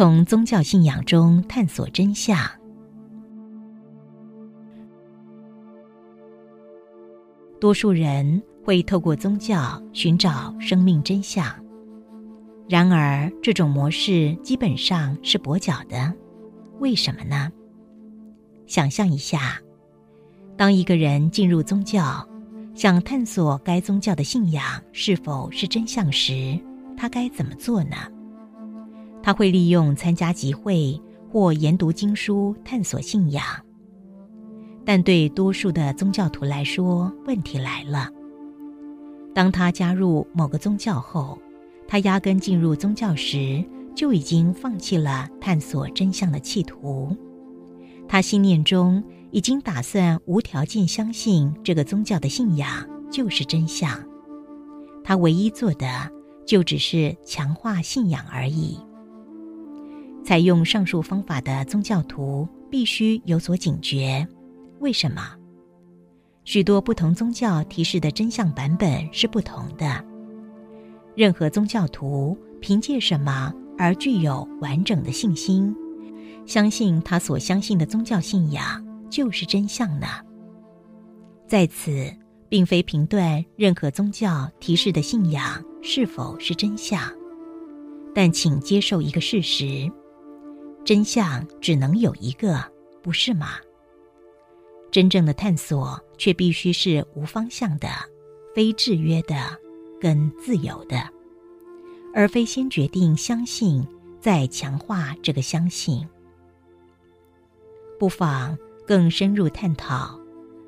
从宗教信仰中探索真相。多数人会透过宗教寻找生命真相，然而这种模式基本上是跛脚的。为什么呢？想象一下，当一个人进入宗教，想探索该宗教的信仰是否是真相时，他该怎么做呢？他会利用参加集会或研读经书探索信仰。但对多数的宗教徒来说，问题来了。当他加入某个宗教后，他压根进入宗教时就已经放弃了探索真相的企图。他心念中已经打算无条件相信这个宗教的信仰就是真相。他唯一做的就只是强化信仰而已。采用上述方法的宗教徒必须有所警觉。为什么？许多不同宗教提示的真相版本是不同的。任何宗教徒凭借什么而具有完整的信心，相信他所相信的宗教信仰就是真相呢？在此，并非评断任何宗教提示的信仰是否是真相，但请接受一个事实：真相只能有一个，不是吗？真正的探索却必须是无方向的、非制约的、跟自由的，而非先决定相信，再强化这个相信。不妨更深入探讨，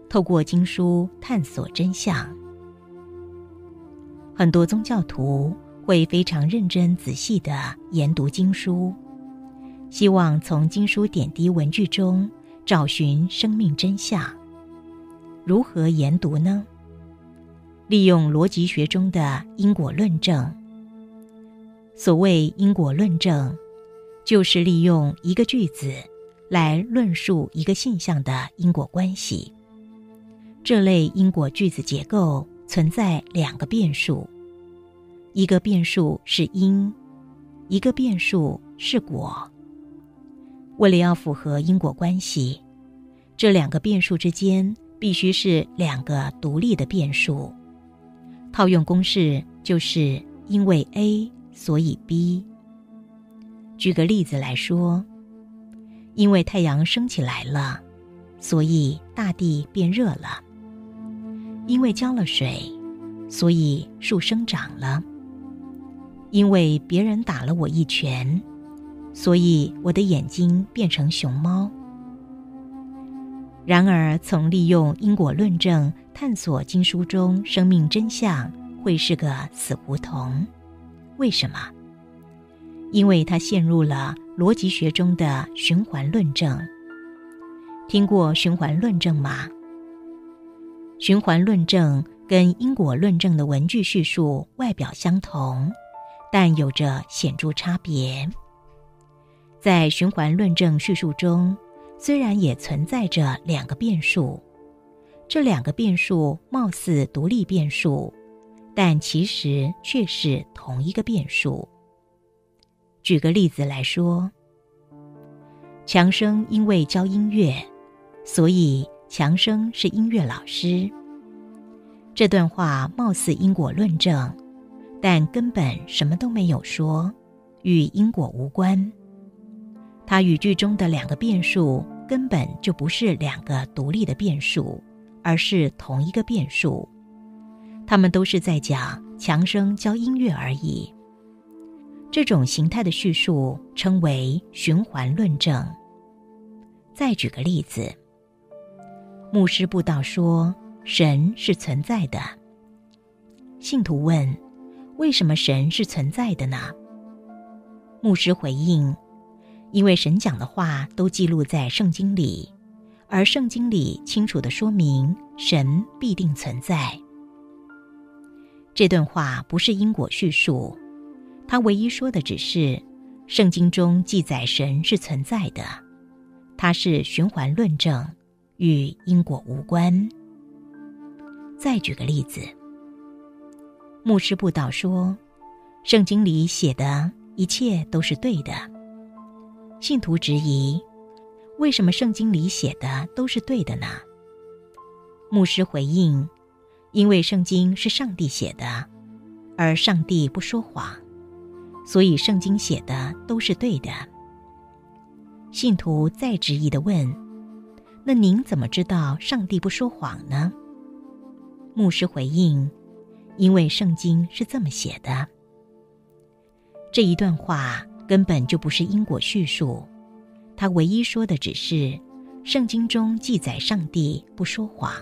透过经书探索真相。很多宗教徒会非常认真仔细的研读经书，希望从经书点滴文句中。找寻生命真相，如何研读呢？利用逻辑学中的因果论证。所谓因果论证，就是利用一个句子来论述一个现象的因果关系。这类因果句子结构存在两个变数，一个变数是因，一个变数是果。为了要符合因果关系，这两个变数之间必须是两个独立的变数。套用公式就是因为 A 所以 B。举个例子来说，因为太阳升起来了，所以大地变热了；因为浇了水，所以树生长了；因为别人打了我一拳。所以我的眼睛变成熊猫。然而，从利用因果论证探索经书中生命真相，会是个死胡同。为什么？因为它陷入了逻辑学中的循环论证。听过循环论证吗？循环论证跟因果论证的文句叙述外表相同，但有着显著差别。在循环论证叙述中，虽然也存在着两个变数，这两个变数貌似独立变数，但其实却是同一个变数。举个例子来说，强生因为教音乐，所以强生是音乐老师。这段话貌似因果论证，但根本什么都没有说，与因果无关。它语句中的两个变数根本就不是两个独立的变数，而是同一个变数。他们都是在讲强生教音乐而已。这种形态的叙述称为循环论证。再举个例子，牧师布道说神是存在的。信徒问：为什么神是存在的呢？牧师回应。因为神讲的话都记录在圣经里，而圣经里清楚的说明神必定存在。这段话不是因果叙述，他唯一说的只是圣经中记载神是存在的，它是循环论证，与因果无关。再举个例子，牧师布道说，圣经里写的一切都是对的。信徒质疑：为什么圣经里写的都是对的呢？牧师回应：因为圣经是上帝写的，而上帝不说谎，所以圣经写的都是对的。信徒再质疑的问：那您怎么知道上帝不说谎呢？牧师回应：因为圣经是这么写的。这一段话。根本就不是因果叙述，他唯一说的只是圣经中记载上帝不说谎。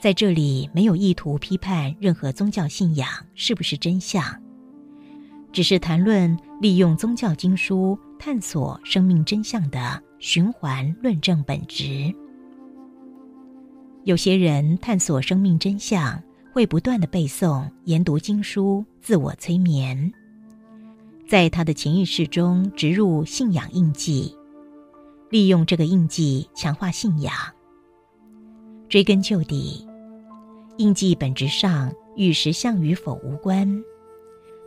在这里没有意图批判任何宗教信仰是不是真相，只是谈论利用宗教经书探索生命真相的循环论证本质。有些人探索生命真相，会不断的背诵、研读经书，自我催眠。在他的潜意识中植入信仰印记，利用这个印记强化信仰。追根究底，印记本质上与实相与否无关，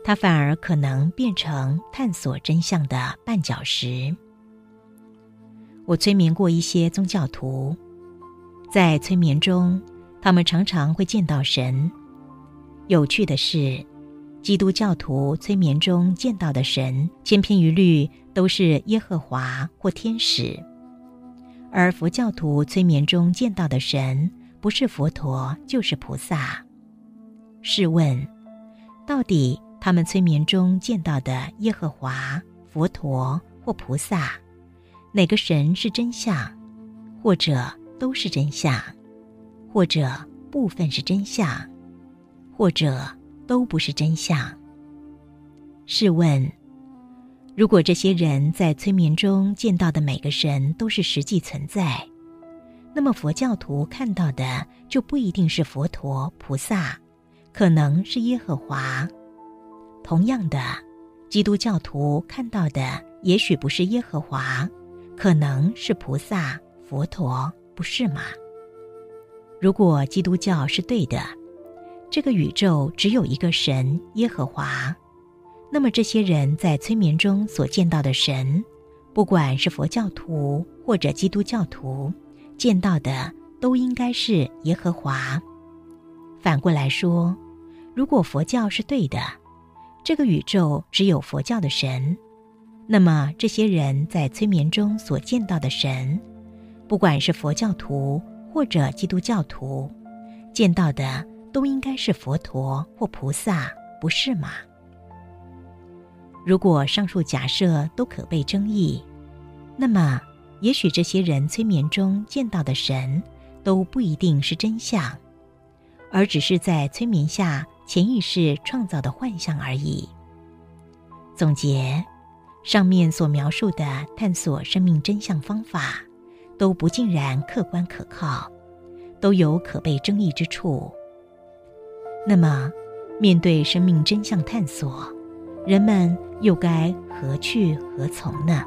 它反而可能变成探索真相的绊脚石。我催眠过一些宗教徒，在催眠中，他们常常会见到神。有趣的是。基督教徒催眠中见到的神，千篇一律都是耶和华或天使；而佛教徒催眠中见到的神，不是佛陀就是菩萨。试问，到底他们催眠中见到的耶和华、佛陀或菩萨，哪个神是真相？或者都是真相？或者部分是真相？或者？都不是真相。试问，如果这些人在催眠中见到的每个神都是实际存在，那么佛教徒看到的就不一定是佛陀、菩萨，可能是耶和华。同样的，基督教徒看到的也许不是耶和华，可能是菩萨、佛陀，不是吗？如果基督教是对的。这个宇宙只有一个神耶和华，那么这些人在催眠中所见到的神，不管是佛教徒或者基督教徒，见到的都应该是耶和华。反过来说，如果佛教是对的，这个宇宙只有佛教的神，那么这些人在催眠中所见到的神，不管是佛教徒或者基督教徒，见到的。都应该是佛陀或菩萨，不是吗？如果上述假设都可被争议，那么也许这些人催眠中见到的神都不一定是真相，而只是在催眠下潜意识创造的幻象而已。总结，上面所描述的探索生命真相方法，都不尽然客观可靠，都有可被争议之处。那么，面对生命真相探索，人们又该何去何从呢？